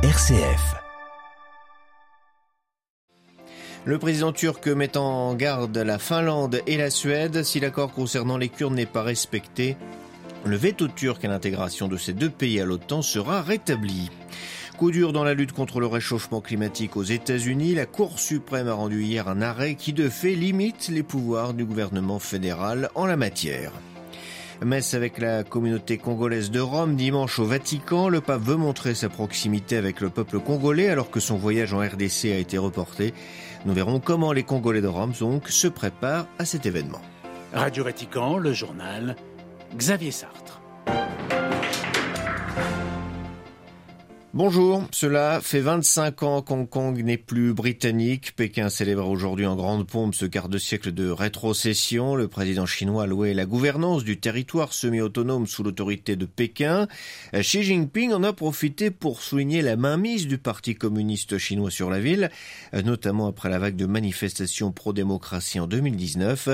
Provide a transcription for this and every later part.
RCF. Le président turc met en garde la Finlande et la Suède. Si l'accord concernant les Kurdes n'est pas respecté, le veto turc à l'intégration de ces deux pays à l'OTAN sera rétabli. Coup dur dans la lutte contre le réchauffement climatique aux États-Unis, la Cour suprême a rendu hier un arrêt qui de fait limite les pouvoirs du gouvernement fédéral en la matière. Messe avec la communauté congolaise de Rome dimanche au Vatican. Le pape veut montrer sa proximité avec le peuple congolais alors que son voyage en RDC a été reporté. Nous verrons comment les Congolais de Rome se préparent à cet événement. Radio Vatican, le journal Xavier Sartre. Bonjour, cela fait 25 ans qu'Hong Kong n'est plus britannique. Pékin célèbre aujourd'hui en grande pompe ce quart de siècle de rétrocession. Le président chinois a loué la gouvernance du territoire semi-autonome sous l'autorité de Pékin. Xi Jinping en a profité pour souligner la mainmise du Parti communiste chinois sur la ville, notamment après la vague de manifestations pro-démocratie en 2019.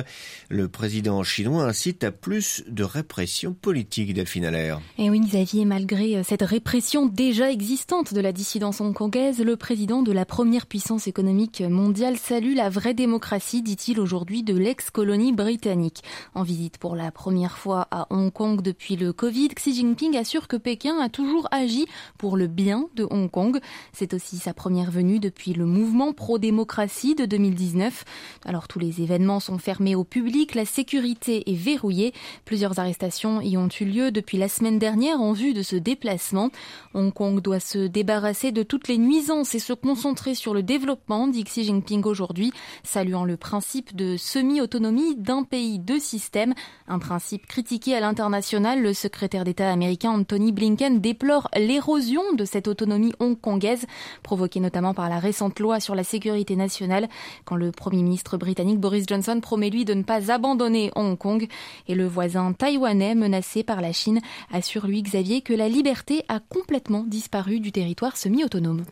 Le président chinois incite à plus de répression politique, Delphine Allaire. Et oui, Xavier, malgré cette répression déjà existante, de la dissidence hongkongaise, le président de la première puissance économique mondiale salue la vraie démocratie, dit-il aujourd'hui, de l'ex-colonie britannique. En visite pour la première fois à Hong Kong depuis le Covid, Xi Jinping assure que Pékin a toujours agi pour le bien de Hong Kong. C'est aussi sa première venue depuis le mouvement pro-démocratie de 2019. Alors tous les événements sont fermés au public, la sécurité est verrouillée. Plusieurs arrestations y ont eu lieu depuis la semaine dernière en vue de ce déplacement. Hong Kong doit se débarrasser de toutes les nuisances et se concentrer sur le développement, dit Xi Jinping aujourd'hui, saluant le principe de semi-autonomie d'un pays, deux systèmes, un principe critiqué à l'international. Le secrétaire d'État américain Anthony Blinken déplore l'érosion de cette autonomie hongkongaise, provoquée notamment par la récente loi sur la sécurité nationale, quand le Premier ministre britannique Boris Johnson promet lui de ne pas abandonner Hong Kong. Et le voisin taïwanais, menacé par la Chine, assure lui Xavier que la liberté a complètement disparu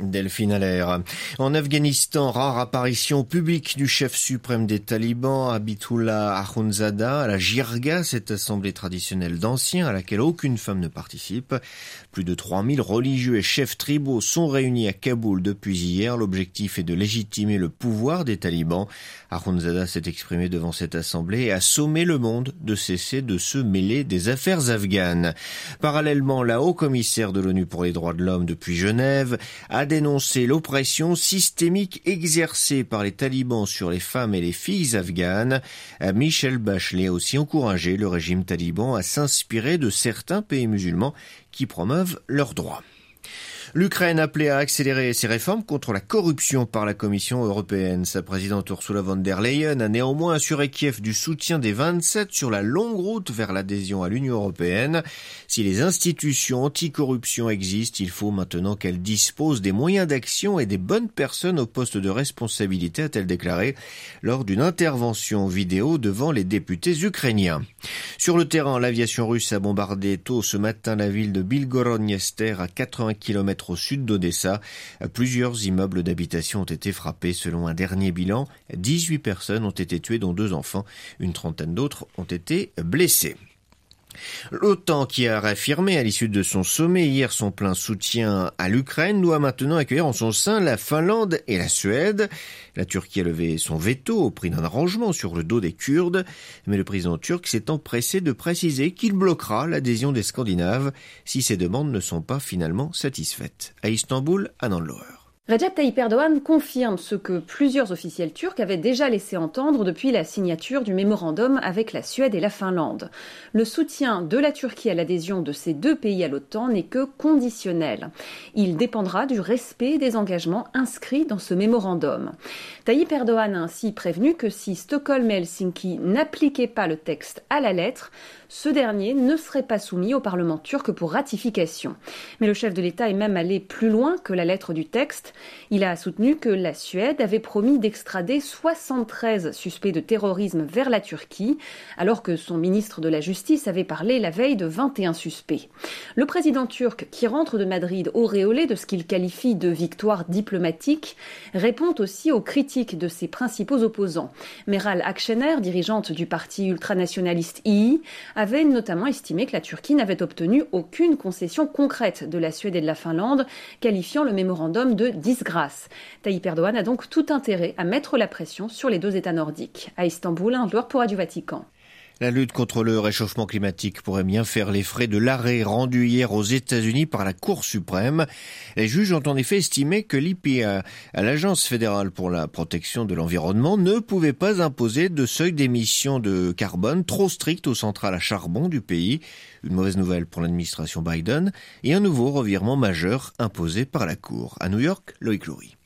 Delphine Allaire. En Afghanistan, rare apparition publique du chef suprême des talibans, Abitullah Akhundzada, à la Jirga, cette assemblée traditionnelle d'anciens à laquelle aucune femme ne participe. Plus de 3000 religieux et chefs tribaux sont réunis à Kaboul depuis hier. L'objectif est de légitimer le pouvoir des talibans. Akhundzada s'est exprimé devant cette assemblée et a sommé le monde de cesser de se mêler des affaires afghanes. Parallèlement, la haut-commissaire de l'ONU pour les droits de l'homme depuis Genève a dénoncé l'oppression systémique exercée par les talibans sur les femmes et les filles afghanes. Michel Bachelet a aussi encouragé le régime taliban à s'inspirer de certains pays musulmans qui promeuvent leurs droits. L'Ukraine appelée à accélérer ses réformes contre la corruption par la Commission européenne. Sa présidente Ursula von der Leyen a néanmoins assuré Kiev du soutien des 27 sur la longue route vers l'adhésion à l'Union européenne. Si les institutions anticorruption existent, il faut maintenant qu'elles disposent des moyens d'action et des bonnes personnes au poste de responsabilité, a-t-elle déclaré lors d'une intervention vidéo devant les députés ukrainiens. Sur le terrain, l'aviation russe a bombardé tôt ce matin la ville de Bilgorodniester à 80 km au sud d'Odessa. Plusieurs immeubles d'habitation ont été frappés. Selon un dernier bilan, 18 personnes ont été tuées, dont deux enfants. Une trentaine d'autres ont été blessés. L'OTAN, qui a réaffirmé à l'issue de son sommet hier son plein soutien à l'Ukraine, doit maintenant accueillir en son sein la Finlande et la Suède. La Turquie a levé son veto au prix d'un arrangement sur le dos des Kurdes, mais le président turc s'est empressé de préciser qu'il bloquera l'adhésion des Scandinaves si ces demandes ne sont pas finalement satisfaites. À Istanbul, Loher. Recep Tayyip Erdogan confirme ce que plusieurs officiels turcs avaient déjà laissé entendre depuis la signature du mémorandum avec la Suède et la Finlande. Le soutien de la Turquie à l'adhésion de ces deux pays à l'OTAN n'est que conditionnel. Il dépendra du respect des engagements inscrits dans ce mémorandum. Tayyip Erdogan a ainsi prévenu que si Stockholm et Helsinki n'appliquaient pas le texte à la lettre, ce dernier ne serait pas soumis au Parlement turc pour ratification. Mais le chef de l'État est même allé plus loin que la lettre du texte. Il a soutenu que la Suède avait promis d'extrader 73 suspects de terrorisme vers la Turquie, alors que son ministre de la Justice avait parlé la veille de 21 suspects. Le président turc, qui rentre de Madrid auréolé de ce qu'il qualifie de victoire diplomatique, répond aussi aux critiques de ses principaux opposants. Meral Akşener, dirigeante du parti ultranationaliste II, avait notamment estimé que la Turquie n'avait obtenu aucune concession concrète de la Suède et de la Finlande, qualifiant le mémorandum de disgrâce. Tayyip Erdogan a donc tout intérêt à mettre la pression sur les deux États nordiques. À Istanbul, un joueur pour Radio Vatican. La lutte contre le réchauffement climatique pourrait bien faire les frais de l'arrêt rendu hier aux États-Unis par la Cour suprême. Les juges ont en effet estimé que l'IPA, l'Agence fédérale pour la protection de l'environnement, ne pouvait pas imposer de seuil d'émission de carbone trop strict aux centrales à charbon du pays. Une mauvaise nouvelle pour l'administration Biden et un nouveau revirement majeur imposé par la Cour. À New York, Loïc Loury.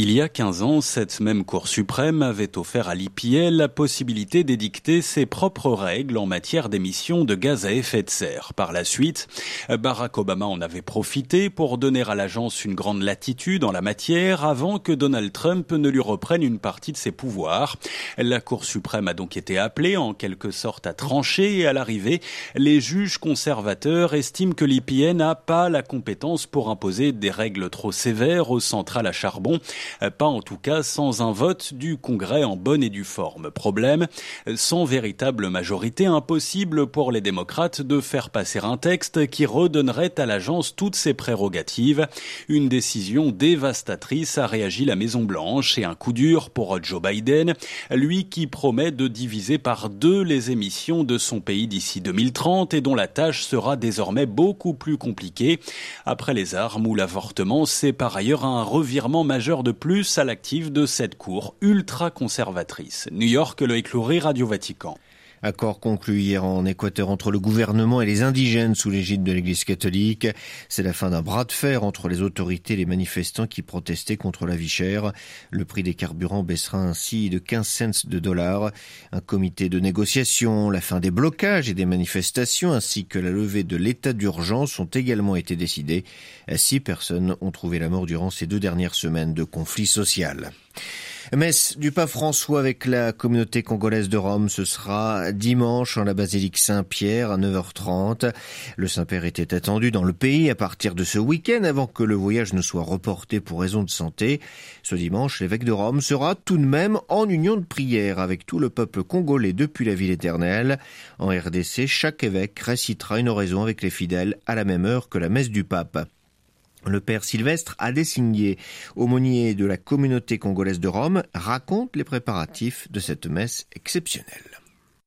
Il y a 15 ans, cette même Cour suprême avait offert à l'IPL la possibilité d'édicter ses propres règles en matière d'émissions de gaz à effet de serre. Par la suite, Barack Obama en avait profité pour donner à l'agence une grande latitude en la matière avant que Donald Trump ne lui reprenne une partie de ses pouvoirs. La Cour suprême a donc été appelée en quelque sorte à trancher et à l'arrivée, les juges conservateurs estiment que l'IPN n'a pas la compétence pour imposer des règles trop sévères aux centrales à charbon pas en tout cas sans un vote du Congrès en bonne et due forme. Problème, sans véritable majorité, impossible pour les démocrates de faire passer un texte qui redonnerait à l'agence toutes ses prérogatives. Une décision dévastatrice a réagi la Maison Blanche et un coup dur pour Joe Biden, lui qui promet de diviser par deux les émissions de son pays d'ici 2030 et dont la tâche sera désormais beaucoup plus compliquée. Après les armes ou l'avortement, c'est par ailleurs un revirement majeur de plus à l'actif de cette cour ultra-conservatrice. New York, le écloury Radio Vatican. Accord conclu hier en Équateur entre le gouvernement et les indigènes sous l'égide de l'Église catholique. C'est la fin d'un bras de fer entre les autorités et les manifestants qui protestaient contre la vie chère. Le prix des carburants baissera ainsi de 15 cents de dollars. Un comité de négociation, la fin des blocages et des manifestations ainsi que la levée de l'état d'urgence ont également été décidés. Six personnes ont trouvé la mort durant ces deux dernières semaines de conflit social. Messe du pape François avec la communauté congolaise de Rome, ce sera dimanche en la basilique Saint-Pierre à 9h30. Le Saint-Père était attendu dans le pays à partir de ce week-end avant que le voyage ne soit reporté pour raison de santé. Ce dimanche, l'évêque de Rome sera tout de même en union de prière avec tout le peuple congolais depuis la ville éternelle. En RDC, chaque évêque récitera une oraison avec les fidèles à la même heure que la messe du pape. Le père Sylvestre a désigné aumônier de la communauté congolaise de Rome, raconte les préparatifs de cette messe exceptionnelle.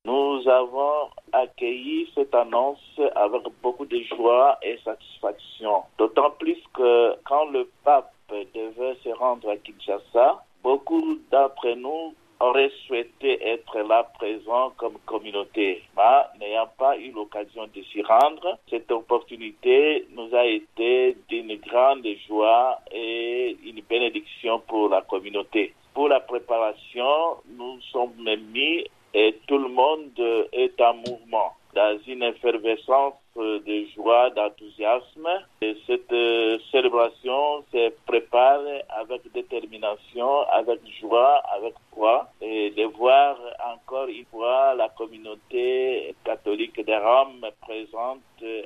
Nous avons accueilli cette annonce avec beaucoup de joie et satisfaction, d'autant plus que quand le pape devait se rendre à Kinshasa, beaucoup d'entre nous aurait souhaité être là présent comme communauté. Mais n'ayant pas eu l'occasion de s'y rendre, cette opportunité nous a été d'une grande joie et une bénédiction pour la communauté. Pour la préparation, nous sommes mis et tout le monde est en mouvement dans une effervescence de joie, d'enthousiasme. Et cette euh, célébration se prépare avec détermination, avec joie, avec foi, et de voir encore une fois la communauté catholique de Rome présente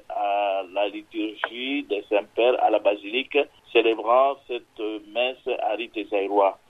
à la liturgie des Saint-Pères à la basilique, célébrant messe à.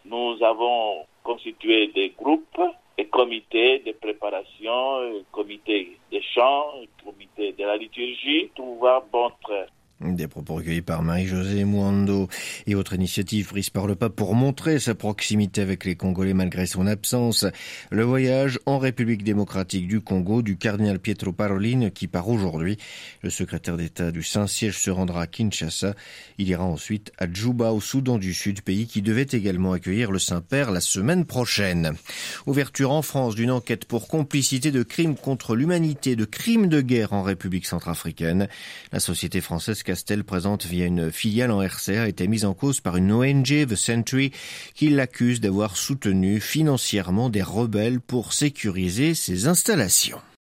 Nous avons constitué des groupes et comités de préparation, comités de chant, comité de la liturgie, tout va bon train. Des propos recueillis par Marie-Josée Mwando et autre initiative prise par le pape pour montrer sa proximité avec les Congolais malgré son absence. Le voyage en République démocratique du Congo du cardinal Pietro Parolin qui part aujourd'hui. Le secrétaire d'État du Saint-Siège se rendra à Kinshasa. Il ira ensuite à Djouba au Soudan du Sud, pays qui devait également accueillir le Saint-Père la semaine prochaine. Ouverture en France d'une enquête pour complicité de crimes contre l'humanité, de crimes de guerre en République centrafricaine. La société française Castel présente via une filiale en RCA a été mise en cause par une ONG, The Century, qui l'accuse d'avoir soutenu financièrement des rebelles pour sécuriser ses installations.